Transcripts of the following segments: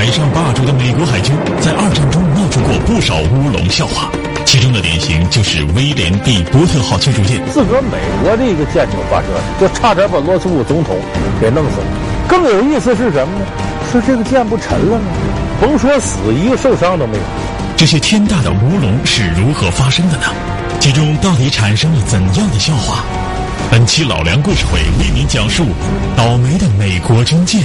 海上霸主的美国海军，在二战中闹出过不少乌龙笑话。其中的典型就是威廉 ·B· 伯特号驱逐舰，自个儿美国的一个舰艇发射，就差点把罗斯福总统给弄死了。更有意思是什么呢？说这个舰不沉了吗？甭说死，一个受伤都没有。这些天大的乌龙是如何发生的呢？其中到底产生了怎样的笑话？本期老梁故事会为您讲述倒霉的美国军舰。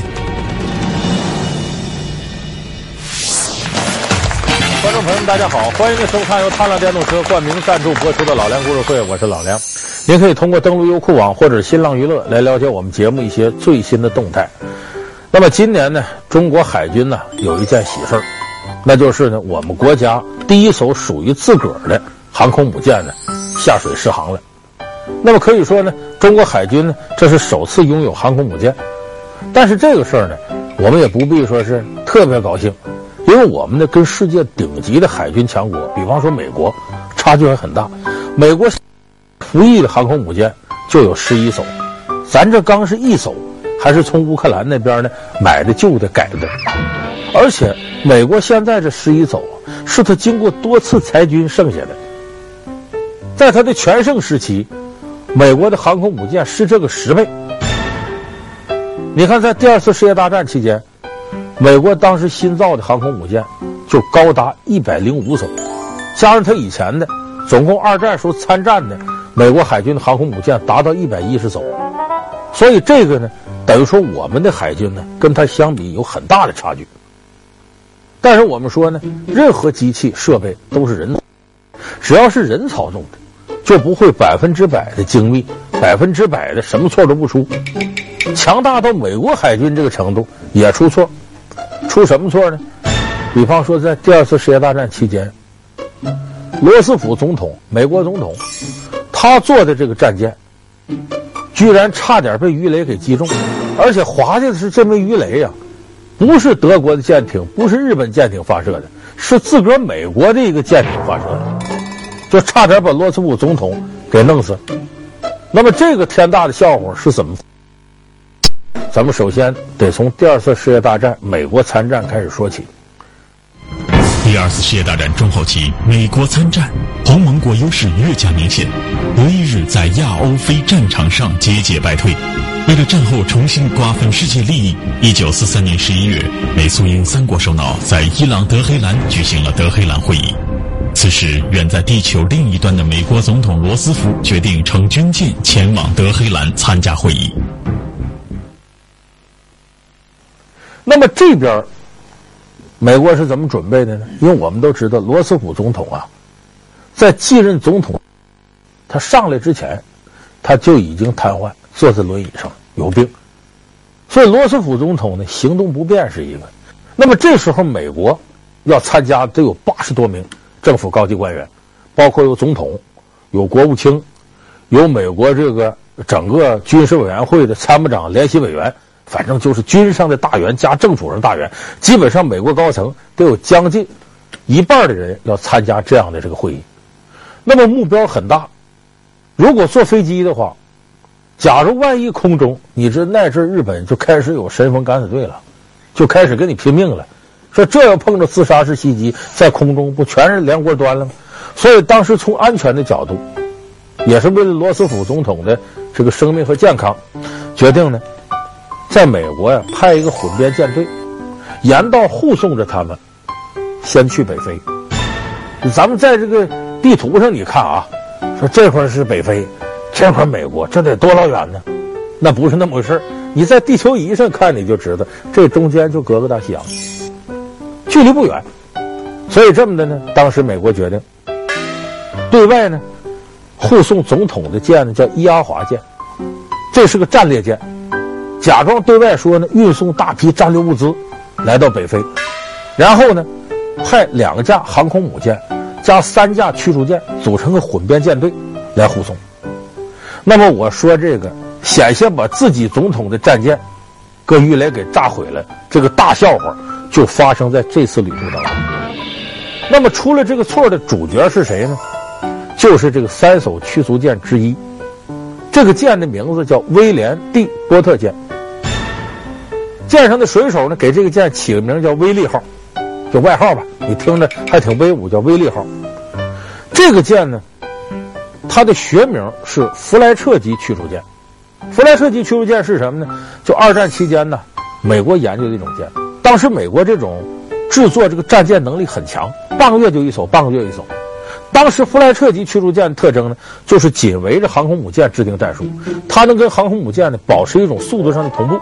大家好，欢迎您收看由踏浪电动车冠名赞助播出的老梁故事会，我是老梁。您可以通过登录优酷网或者新浪娱乐来了解我们节目一些最新的动态。那么今年呢，中国海军呢有一件喜事儿，那就是呢我们国家第一艘属于自个儿的航空母舰呢下水试航了。那么可以说呢，中国海军呢这是首次拥有航空母舰。但是这个事儿呢，我们也不必说是特别高兴。因为我们呢，跟世界顶级的海军强国，比方说美国，差距还很大。美国服役的航空母舰就有十一艘，咱这刚是一艘，还是从乌克兰那边呢买的旧的改的。而且美国现在这十一艘啊是他经过多次裁军剩下的。在他的全盛时期，美国的航空母舰是这个十倍。你看，在第二次世界大战期间。美国当时新造的航空母舰就高达一百零五艘，加上他以前的，总共二战时候参战的美国海军的航空母舰达到一百一十艘，所以这个呢，等于说我们的海军呢跟它相比有很大的差距。但是我们说呢，任何机器设备都是人，只要是人操纵的，就不会百分之百的精密，百分之百的什么错都不出。强大到美国海军这个程度也出错。出什么错呢？比方说，在第二次世界大战期间，罗斯福总统，美国总统，他坐的这个战舰，居然差点被鱼雷给击中，而且划下的是这枚鱼雷呀，不是德国的舰艇，不是日本舰艇发射的，是自个儿美国的一个舰艇发射的，就差点把罗斯福总统给弄死。那么，这个天大的笑话是怎么？咱们首先得从第二次世界大战美国参战开始说起。第二次世界大战中后期，美国参战，同盟国优势越加明显，德意日在亚欧非战场上节节败退。为了战后重新瓜分世界利益，一九四三年十一月，美苏英三国首脑在伊朗德黑兰举行了德黑兰会议。此时，远在地球另一端的美国总统罗斯福决定乘军舰前往德黑兰参加会议。那么这边，美国是怎么准备的呢？因为我们都知道，罗斯福总统啊，在继任总统，他上来之前，他就已经瘫痪，坐在轮椅上，有病。所以罗斯福总统呢，行动不便是一个。那么这时候，美国要参加得有八十多名政府高级官员，包括有总统、有国务卿、有美国这个整个军事委员会的参谋长、联席委员。反正就是军上的大员加政府上大员，基本上美国高层都有将近一半的人要参加这样的这个会议。那么目标很大，如果坐飞机的话，假如万一空中，你知那阵日本就开始有神风敢死队了，就开始跟你拼命了。说这要碰着自杀式袭击，在空中不全是连锅端了吗？所以当时从安全的角度，也是为了罗斯福总统的这个生命和健康，决定呢。在美国呀，派一个混编舰队，沿道护送着他们，先去北非。咱们在这个地图上，你看啊，说这块是北非，这块美国，这得多老远呢？那不是那么回事。你在地球仪上看，你就知道，这中间就隔个大西洋，距离不远。所以这么的呢，当时美国决定，对外呢，护送总统的舰呢叫伊阿华舰，这是个战列舰。假装对外说呢，运送大批战略物资来到北非，然后呢，派两架航空母舰加三架驱逐舰组成个混编舰队来护送。那么我说这个险些把自己总统的战舰跟鱼雷给炸毁了，这个大笑话就发生在这次旅途当中。那么出了这个错的主角是谁呢？就是这个三艘驱逐舰之一，这个舰的名字叫威廉 ·D· 波特舰。舰上的水手呢，给这个舰起个名叫“威利号”，就外号吧。你听着还挺威武，叫“威利号”。这个舰呢，它的学名是弗莱彻级驱逐舰。弗莱彻级驱逐舰是什么呢？就二战期间呢，美国研究的一种舰。当时美国这种制作这个战舰能力很强，半个月就一艘，半个月一艘。当时弗莱彻级驱逐舰的特征呢，就是紧围着航空母舰制定战术，它能跟航空母舰呢保持一种速度上的同步。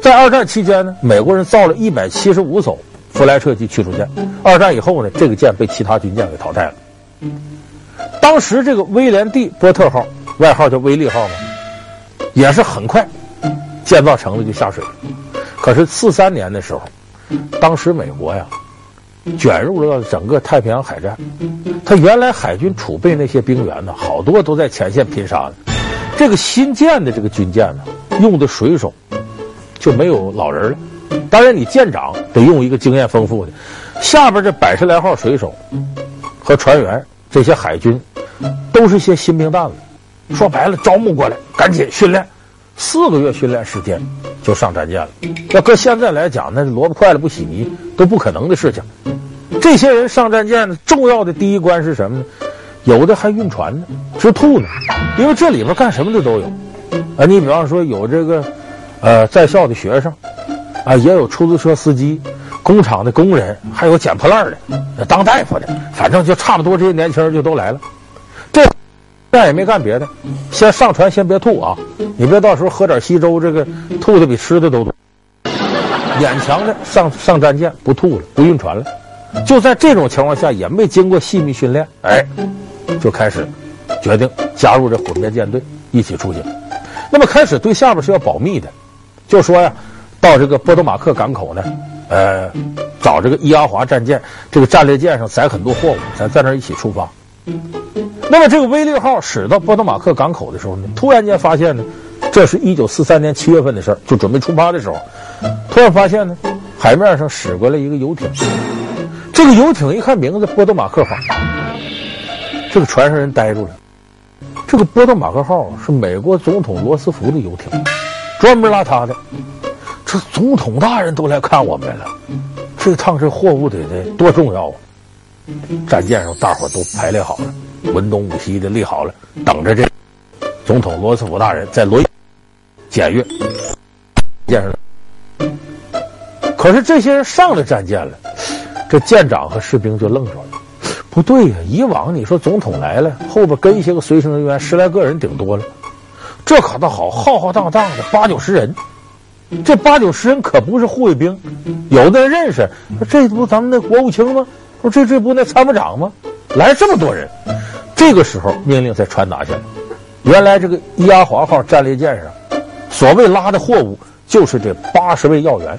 在二战期间呢，美国人造了一百七十五艘弗莱彻级驱逐舰。二战以后呢，这个舰被其他军舰给淘汰了。当时这个威廉 ·D· 波特号，外号叫威力号嘛，也是很快建造成了就下水。可是四三年的时候，当时美国呀卷入了整个太平洋海战，他原来海军储备那些兵员呢，好多都在前线拼杀呢。这个新建的这个军舰呢，用的水手就没有老人了。当然，你舰长得用一个经验丰富的，下边这百十来号水手和船员，这些海军都是些新兵蛋子。说白了，招募过来，赶紧训练，四个月训练时间就上战舰了。要搁现在来讲，那萝卜快了不洗泥，都不可能的事情。这些人上战舰呢，重要的第一关是什么呢？有的还运船呢，直吐呢，因为这里边干什么的都有。啊，你比方说有这个，呃，在校的学生。啊，也有出租车司机、工厂的工人，还有捡破烂的、当大夫的，反正就差不多这些年轻人就都来了。这但也没干别的，先上船，先别吐啊！你别到时候喝点稀粥，这个吐的比吃的都多。勉强的上上战舰，不吐了，不运船了。就在这种情况下，也没经过细密训练，哎，就开始决定加入这混编舰队，一起出行。那么开始对下边是要保密的，就说呀。到这个波多马克港口呢，呃，找这个伊阿华战舰，这个战列舰上载很多货物，咱在那儿一起出发。那么这个威力号驶到波多马克港口的时候呢，突然间发现呢，这是一九四三年七月份的事儿，就准备出发的时候，突然发现呢，海面上驶过来一个游艇。这个游艇一看名字波多马克号，这个船上人呆住了。这个波多马克号是美国总统罗斯福的游艇，专门拉他的。这总统大人都来看我们了，这趟这货物得得多重要啊！战舰上大伙都排列好了，文东武西的立好了，等着这总统罗斯福大人在罗检阅舰上。可是这些人上了战舰了，这舰长和士兵就愣住了。不对呀，以往你说总统来了，后边跟一些个随行人员十来个人顶多了，这可倒好，浩浩荡荡的八九十人。这八九十人可不是护卫兵，有的人认识，说这不咱们那国务卿吗？说这这不那参谋长吗？来这么多人，这个时候命令才传达下来。原来这个伊阿华号战列舰上，所谓拉的货物就是这八十位要员，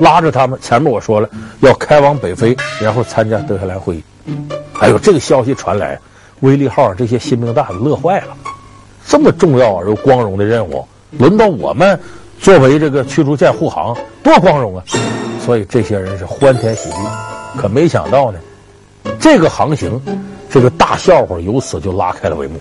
拉着他们。前面我说了，要开往北非，然后参加德黑兰会议。哎呦，这个消息传来，威力号这些新兵蛋子乐坏了，这么重要而又光荣的任务，轮到我们。作为这个驱逐舰护航，多光荣啊！所以这些人是欢天喜地。可没想到呢，这个航行，这个大笑话由此就拉开了帷幕。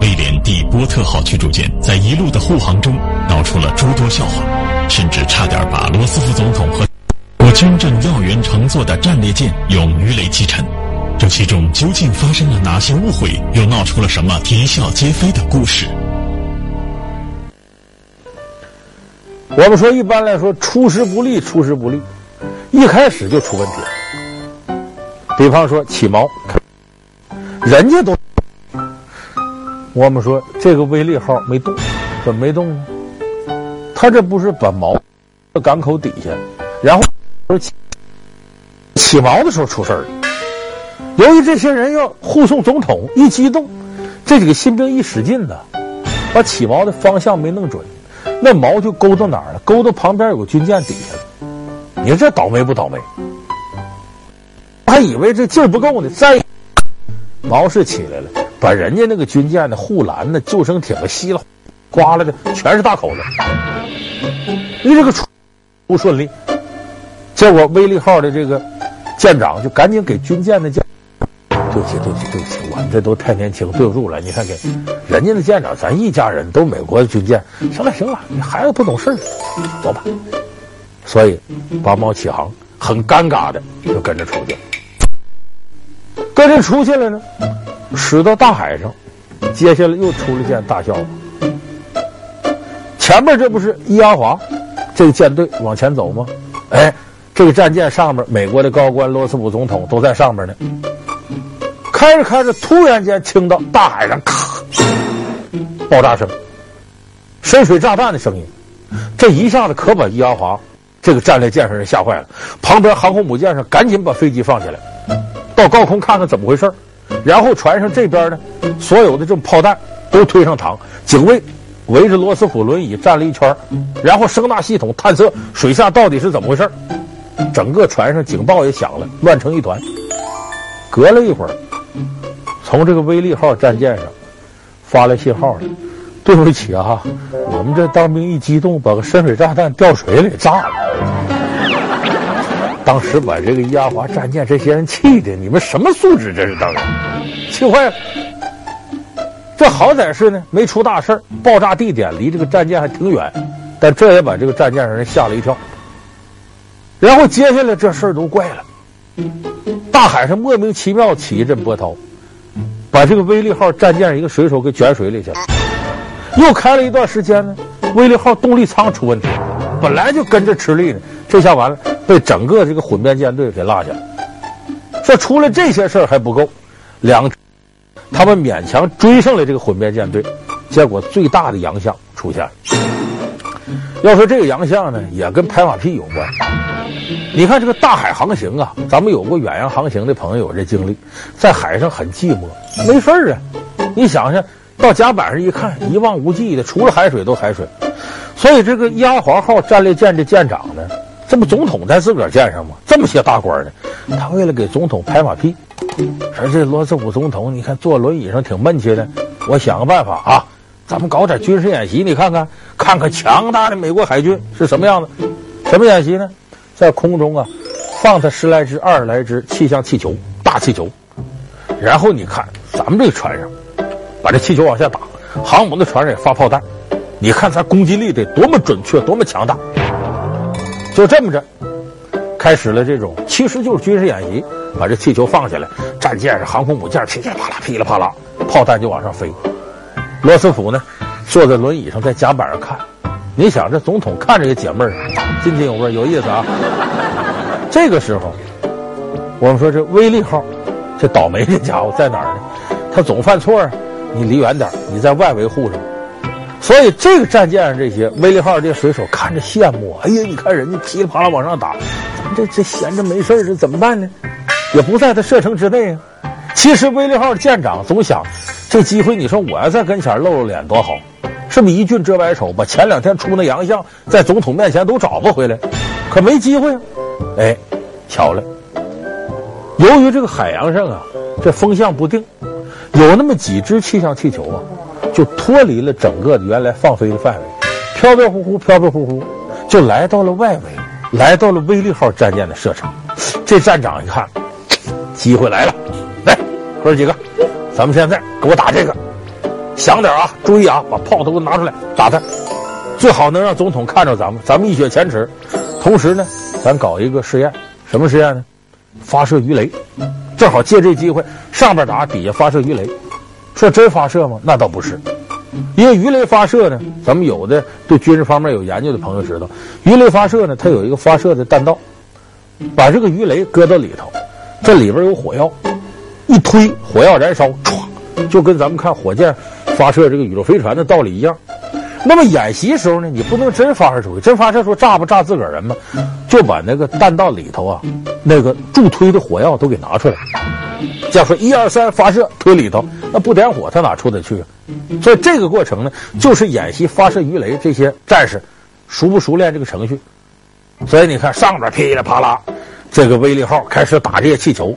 威廉 ·D· 波特号驱逐舰在一路的护航中闹出了诸多笑话，甚至差点把罗斯福总统和我军政要员乘坐的战列舰用鱼雷击沉。这其中究竟发生了哪些误会？又闹出了什么啼笑皆非的故事？我们说，一般来说，出师不利，出师不利，一开始就出问题了。比方说起锚，人家都，我们说这个威力号没动，怎么没动呢？他这不是把锚港口底下，然后起起锚的时候出事儿了。由于这些人要护送总统，一激动，这几个新兵一使劲呢，把起锚的方向没弄准。那锚就勾到哪儿了？勾到旁边有个军舰底下了。你说这倒霉不倒霉？还以为这劲儿不够呢，再锚是起来了，把人家那个军舰的护栏的救生艇吸了，刮了的全是大口子。你这个出不顺利，结果威力号的这个舰长就赶紧给军舰的舰对不起，对不起，对不起，我们这都太年轻，对不住了。你看，给人家的舰长，咱一家人都美国的军舰。行了，行了，你孩子不懂事，走吧。所以，八毛起航，很尴尬的就跟着出去了。跟着出去了呢，驶到大海上，接下来又出了件大笑话。前面这不是伊阿华这个舰队往前走吗？哎。这个战舰上面，美国的高官罗斯福总统都在上面呢。开着开着，突然间听到大海上咔爆炸声，深水炸弹的声音。这一下子可把伊阿华这个战列舰上人吓坏了。旁边航空母舰上赶紧把飞机放下来，到高空看看怎么回事。然后船上这边呢，所有的这种炮弹都推上膛，警卫围着罗斯福轮椅站了一圈，然后声纳系统探测水下到底是怎么回事。整个船上警报也响了，乱成一团。隔了一会儿，从这个威利号战舰上发来信号了。对不起啊，我们这当兵一激动，把个深水炸弹掉水里炸了。当时把这个伊阿华战舰这些人气的，你们什么素质？这是当时，气坏了。这好歹是呢，没出大事，爆炸地点离这个战舰还挺远，但这也把这个战舰上人吓了一跳。然后接下来这事儿都怪了，大海上莫名其妙起一阵波涛，把这个威力号战舰一个水手给卷水里去了。又开了一段时间呢，威力号动力舱出问题，本来就跟着吃力呢，这下完了，被整个这个混编舰队给落下了。说出了这些事儿还不够，两他们勉强追上了这个混编舰队，结果最大的洋相出现了。要说这个洋相呢，也跟拍马屁有关。你看这个大海航行啊，咱们有过远洋航行的朋友，这经历在海上很寂寞，没事儿啊。你想想，到甲板上一看，一望无际的，除了海水都海水。所以这个伊阿华号战列舰的舰长呢，这不总统在自个儿舰上吗？这么些大官呢，他为了给总统拍马屁，说这罗斯福总统，你看坐轮椅上挺闷气的，我想个办法啊，咱们搞点军事演习，你看看，看看强大的美国海军是什么样子。什么演习呢？在空中啊，放他十来只、二十来只气象气球，大气球，然后你看咱们这个船上，把这气球往下打，航母的船上也发炮弹，你看咱攻击力得多么准确，多么强大。就这么着，开始了这种，其实就是军事演习，把这气球放下来，战舰上航空母舰噼里啪啦、噼里啪啦，炮弹就往上飞。罗斯福呢，坐在轮椅上，在甲板上看。你想这总统看着也解闷儿，津津有味，有意思啊！这个时候，我们说这威利号，这倒霉的家伙在哪儿呢？他总犯错啊！你离远点，你在外围护着。所以这个战舰上这些威利号这些水手看着羡慕，哎呀，你看人家噼里啪啦往上打，咱们这这闲着没事儿这怎么办呢？也不在他射程之内啊。其实威利号舰长总想，这机会你说我要在跟前露露脸多好。这么一俊遮百丑，把前两天出那洋相在总统面前都找不回来，可没机会啊！哎，巧了，由于这个海洋上啊，这风向不定，有那么几只气象气球啊，就脱离了整个原来放飞的范围，飘飘忽忽，飘飘忽忽，就来到了外围，来到了威利号战舰的射程。这站长一看，机会来了，来，哥几个，咱们现在给我打这个。想点啊，注意啊，把炮都给我拿出来，打他，最好能让总统看着咱们，咱们一雪前耻。同时呢，咱搞一个试验，什么试验呢？发射鱼雷，正好借这机会，上边打，底下发射鱼雷。说真发射吗？那倒不是，因为鱼雷发射呢，咱们有的对军事方面有研究的朋友知道，鱼雷发射呢，它有一个发射的弹道，把这个鱼雷搁到里头，这里边有火药，一推火药燃烧，唰，就跟咱们看火箭。发射这个宇宙飞船的道理一样，那么演习时候呢，你不能真发射出去，真发射出炸不炸自个儿人吗？就把那个弹道里头啊，那个助推的火药都给拿出来。假如说一二三发射推里头，那不点火，它哪出得去啊？所以这个过程呢，就是演习发射鱼雷这些战士熟不熟练这个程序。所以你看上边噼里啪啦，这个威力号开始打这些气球，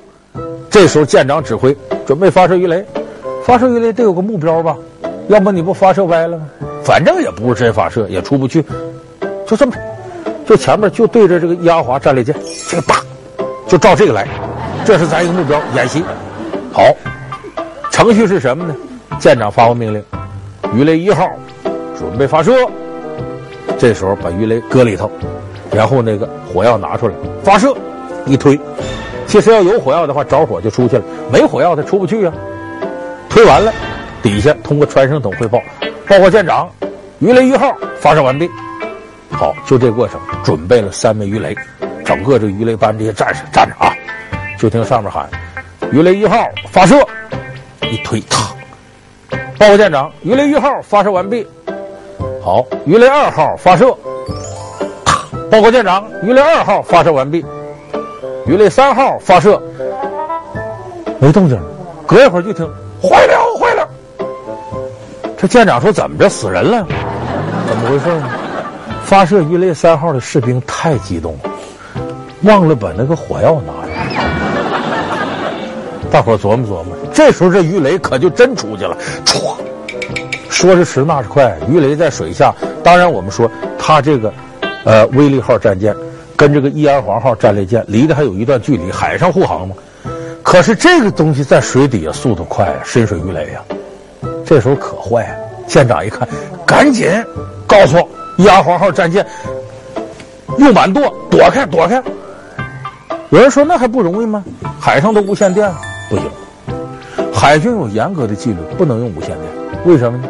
这时候舰长指挥准备发射鱼雷。发射鱼雷得有个目标吧，要不你不发射歪了吗？反正也不是真发射，也出不去，就这么，就前面就对着这个伊阿华战列舰，这个打，就照这个来，这是咱一个目标演习。好，程序是什么呢？舰长发布命令，鱼雷一号准备发射。这时候把鱼雷搁里头，然后那个火药拿出来发射，一推。其实要有火药的话，着火就出去了；没火药，它出不去啊。推完了，底下通过传声筒汇报：报告舰长，鱼雷一号发射完毕。好，就这过程，准备了三枚鱼雷，整个这鱼雷班这些战士站着啊，就听上面喊：鱼雷一号发射，一推，啪！报告舰长，鱼雷一号发射完毕。好，鱼雷二号发射。报告舰长，鱼雷二号发射完毕。鱼雷三号发射，没动静。隔一会儿就听坏了，坏了。这舰长说：“怎么着，死人了？怎么回事呢？”发射鱼雷三号的士兵太激动了，忘了把那个火药拿来。大伙琢磨琢磨，这时候这鱼雷可就真出去了，唰！说时迟，那时快，鱼雷在水下。当然，我们说它这个，呃，威力号战舰跟这个伊阿黄号战列舰离得还有一段距离，海上护航嘛。可是这个东西在水底下速度快，深水鱼雷呀，这时候可坏了。舰长一看，赶紧告诉。伊阿黄号战舰用满舵，躲开，躲开。有人说那还不容易吗？海上都无线电，不行。海军有严格的纪律，不能用无线电。为什么呢？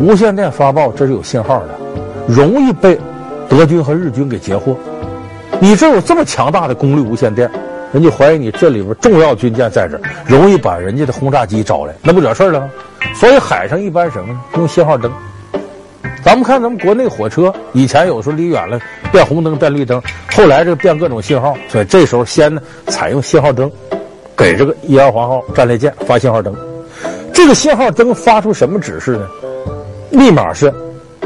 无线电发报这是有信号的，容易被德军和日军给截获。你这有这么强大的功率无线电，人家怀疑你这里边重要军舰在这儿，容易把人家的轰炸机招来，那不惹事了吗？所以海上一般什么呢？用信号灯。咱们看咱们国内火车，以前有时候离远了变红灯变绿灯，后来这变各种信号，所以这时候先呢采用信号灯，给这个伊阿黄号战列舰发信号灯。这个信号灯发出什么指示呢？密码是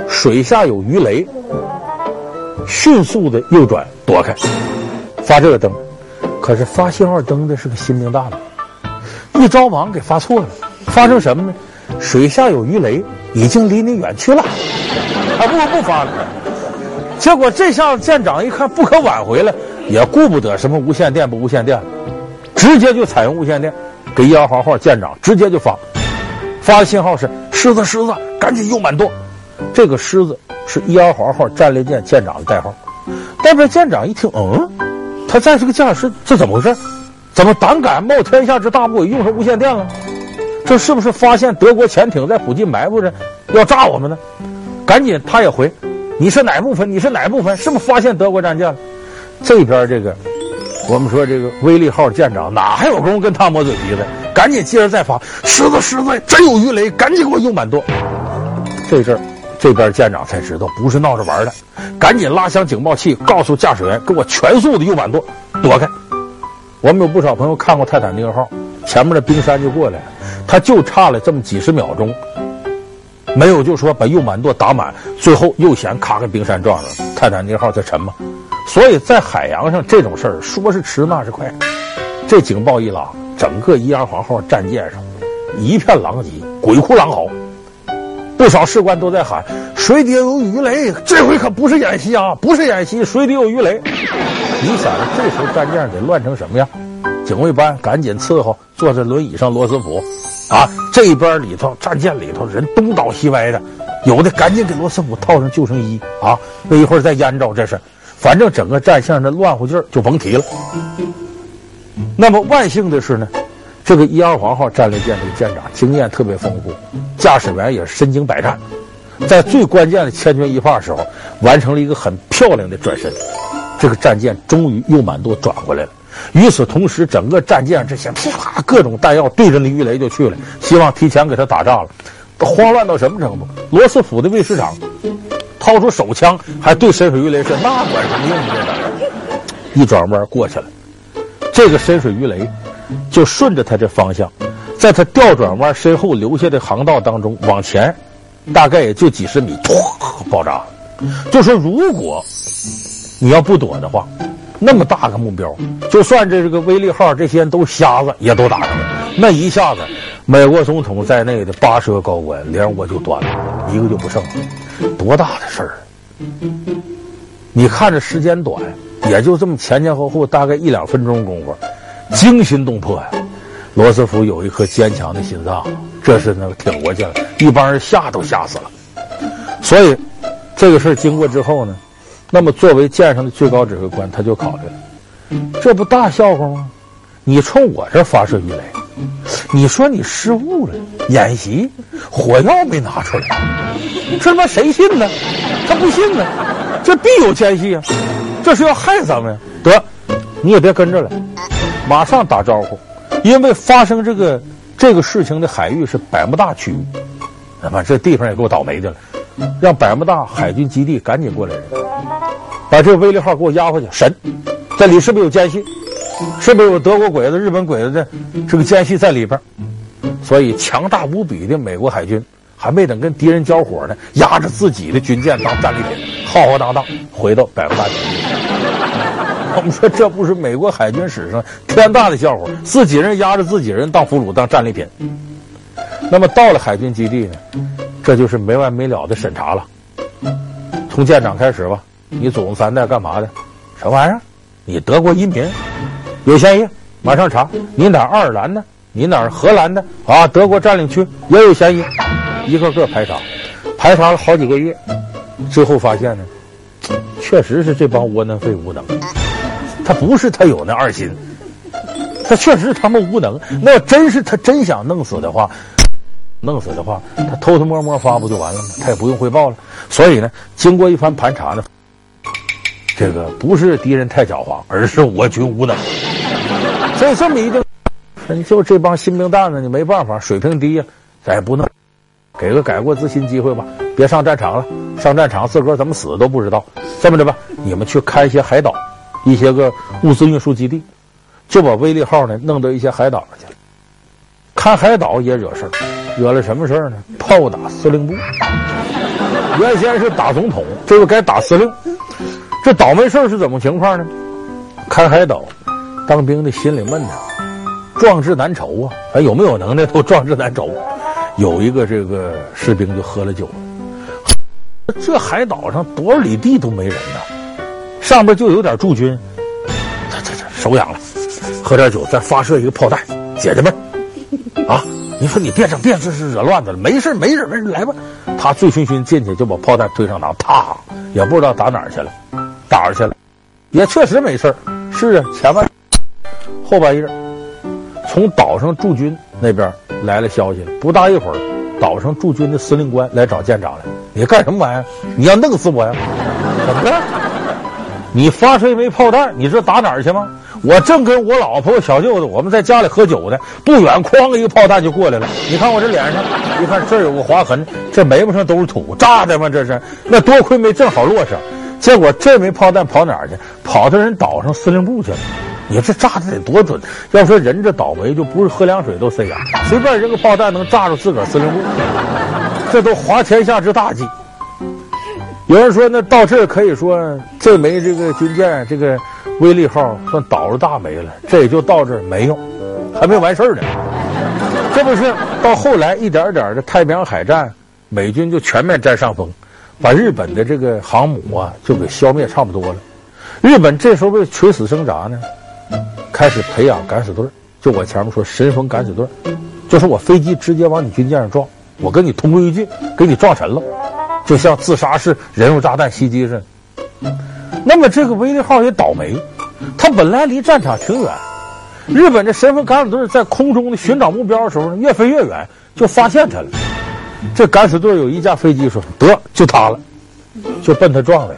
水下有鱼雷，迅速的右转躲开，发这个灯。可是发信号灯的是个心明大佬，一着忙给发错了，发生什么呢？水下有鱼雷，已经离你远去了。还不如不发了。结果这下舰长一看不可挽回了，也顾不得什么无线电不无线电了，直接就采用无线电，给一二号号舰长直接就发，发信号是“狮子，狮子，赶紧右满舵”。这个“狮子”是伊阿黄号战列舰舰长的代号。但是舰长一听，嗯，他再是个驾驶，这怎么回事？怎么胆敢冒天下之大不韪用上无线电了？这是不是发现德国潜艇在附近埋伏着，要炸我们呢？赶紧，他也回，你是哪部分？你是哪部分？是不是发现德国战舰了？这边这个，我们说这个威力号舰长哪还有功夫跟他磨嘴皮子？赶紧接着再发，狮子狮子，真有鱼雷，赶紧给我用满舵。这阵儿，这边舰长才知道不是闹着玩的，赶紧拉响警报器，告诉驾驶员给我全速的右满舵，躲开。我们有不少朋友看过泰坦尼克号，前面的冰山就过来了，他就差了这么几十秒钟。没有，就说把右满舵打满，最后又嫌咔给冰山撞上了，泰坦尼克号在沉嘛。所以在海洋上这种事儿，说是迟那是快。这警报一拉，整个伊阿黄号战舰上一片狼藉，鬼哭狼嚎。不少士官都在喊：“水底有鱼雷，这回可不是演习啊，不是演习，水底有鱼雷。”你想着这时候战舰得乱成什么样？警卫班赶紧伺候，坐在轮椅上罗斯福。啊，这边里头战舰里头人东倒西歪的，有的赶紧给罗斯福套上救生衣啊，那一会儿再淹着，这是，反正整个战线的乱乎劲儿就甭提了。那么万幸的是呢，这个伊阿黄号战列舰的舰长经验特别丰富，驾驶员也是身经百战，在最关键的千钧一发时候，完成了一个很漂亮的转身，这个战舰终于右满舵转回来了。与此同时，整个战舰这些噼啪各种弹药对着那鱼雷就去了，希望提前给他打炸了。慌乱到什么程度？罗斯福的卫士长掏出手枪，还对深水鱼雷说：“那管什么用呢？”一转弯过去了，这个深水鱼雷就顺着他这方向，在他调转弯身后留下的航道当中往前，大概也就几十米，突爆炸。就说如果你要不躲的话。那么大个目标，就算这个威力号这些人都瞎子，也都打上了。那一下子，美国总统在内的八十个高官连窝就端了，一个就不剩了。多大的事儿！你看着时间短，也就这么前前后后大概一两分钟功夫，惊心动魄呀！罗斯福有一颗坚强的心脏，这是能挺过去了，一帮人吓都吓死了。所以这个事儿经过之后呢，那么作为舰上的最高指挥官，他就考虑了，这不大笑话吗？你冲我这发射鱼雷，你说你失误了，演习火药没拿出来，这他妈谁信呢？他不信呢，这必有奸细啊，这是要害咱们呀！得，你也别跟着了，马上打招呼。因为发生这个这个事情的海域是百慕大区域，那么这地方也够倒霉的了，让百慕大海军基地赶紧过来人，把这个威利号给我押回去审，这里是不是有奸细？是不是有德国鬼子、日本鬼子的这个奸细在里边？所以强大无比的美国海军还没等跟敌人交火呢，压着自己的军舰当战利品，浩浩荡荡回到百慕大基地。我们 说这不是美国海军史上天大的笑话，自己人压着自己人当俘虏当战利品。那么到了海军基地呢，这就是没完没了的审查了。从舰长开始吧，你祖宗三代干嘛的？什么玩意儿？你德国移民，有嫌疑，马上查。你哪儿爱尔兰的？你哪儿荷兰的？啊，德国占领区也有嫌疑，一个个排查，排查了好几个月，最后发现呢，确实是这帮窝囊废无能。他不是他有那二心，他确实他们无能。那要真是他真想弄死的话，弄死的话，他偷偷摸摸发不就完了吗？他也不用汇报了。所以呢，经过一番盘查呢，这个不是敌人太狡猾，而是我军无能。所以这么一定，你就这帮新兵蛋子，你没办法，水平低呀，咱也不能给个改过自新机会吧？别上战场了，上战场自个儿怎么死都不知道。这么着吧，你们去开一些海岛。一些个物资运输基地，就把威利号呢弄到一些海岛上去了。看海岛也惹事儿，惹了什么事儿呢？炮打司令部。原先是打总统，这个该打司令。这倒霉事儿是怎么情况呢？看海岛，当兵的心里闷呐，壮志难酬啊！还有没有能耐都壮志难酬。有一个这个士兵就喝了酒了，这海岛上多少里地都没人呢。上边就有点驻军，这这这手痒了，喝点酒再发射一个炮弹解解闷啊！你说你别整别这是惹乱子了，没事没事没事来吧。他醉醺醺进去就把炮弹推上膛，啪，也不知道打哪儿去了，打着去了，也确实没事是啊，前半后半夜，从岛上驻军那边来了消息，不大一会儿，岛上驻军的司令官来找舰长来，你干什么玩意儿？你要弄死我呀？怎么着？你发射一枚炮弹，你知道打哪儿去吗？我正跟我老婆、小舅子我们在家里喝酒呢，不远哐一个炮弹就过来了。你看我这脸上，一看这儿有个划痕，这眉毛上都是土，炸的吗？这是。那多亏没正好落上，结果这枚炮弹跑哪儿去？跑到人岛上司令部去了。你这炸的得多准？要说人这倒霉，就不是喝凉水都塞牙，随便扔个炮弹能炸着自个儿司令部，这都滑天下之大稽。有人说，那到这儿可以说这枚这个军舰，这个威利号算倒了大霉了。这也就到这儿没用，还没完事儿呢。这不是到后来一点点的太平洋海战，美军就全面占上风，把日本的这个航母啊就给消灭差不多了。日本这时候为垂死挣扎呢，开始培养敢死队。就我前面说神风敢死队，就是我飞机直接往你军舰上撞，我跟你同归于尽，给你撞沉了。就像自杀式人肉炸弹袭击似的。那么这个威利号也倒霉，它本来离战场挺远，日本的神风敢死队在空中的寻找目标的时候呢，越飞越远，就发现它了。这敢死队有一架飞机说得就它了，就奔它撞来，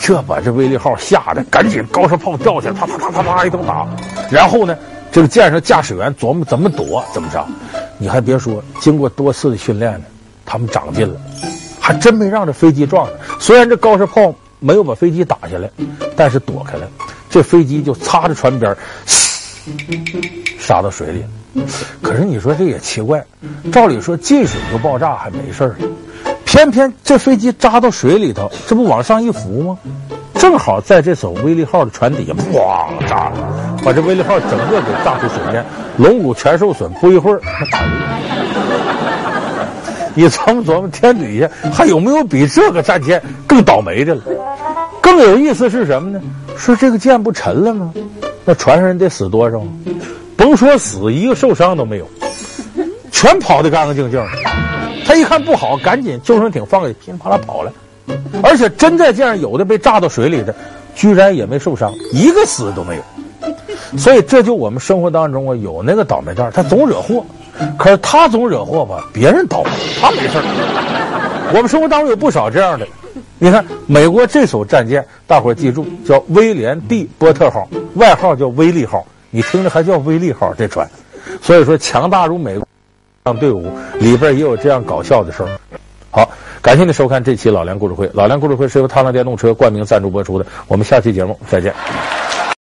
这把这威利号吓得赶紧高射炮掉下来，啪啪啪啪啪一通打。然后呢，这个舰上驾驶员琢磨怎么躲怎么着。你还别说，经过多次的训练呢，他们长进了。还真没让这飞机撞上，虽然这高射炮没有把飞机打下来，但是躲开了，这飞机就擦着船边，嘶杀到水里。可是你说这也奇怪，照理说进水就爆炸还没事儿，偏偏这飞机扎到水里头，这不往上一浮吗？正好在这艘威利号的船底下，咣炸了，把这威利号整个给炸出水面，龙骨全受损，不一会儿那打鱼。你琢磨琢磨，天底下还有没有比这个战舰更倒霉的了？更有意思是什么呢？说这个舰不沉了吗？那船上人得死多少？甭说死，一个受伤都没有，全跑得干干净净的。他一看不好，赶紧救生艇放下，噼里啪啦跑了。而且真在这样，有的被炸到水里的，居然也没受伤，一个死都没有。所以这就我们生活当中啊，有那个倒霉蛋，他总惹祸。可是他总惹祸吧，别人倒霉，他没事儿。我们生活当中有不少这样的。你看，美国这艘战舰，大伙记住，叫威廉 ·D· 波特号，外号叫威利号。你听着还叫威利号这船，所以说强大如美国这队伍里边也有这样搞笑的事儿。好，感谢您收看这期老梁故事会。老梁故事会是由踏浪电动车冠名赞助播出的。我们下期节目再见。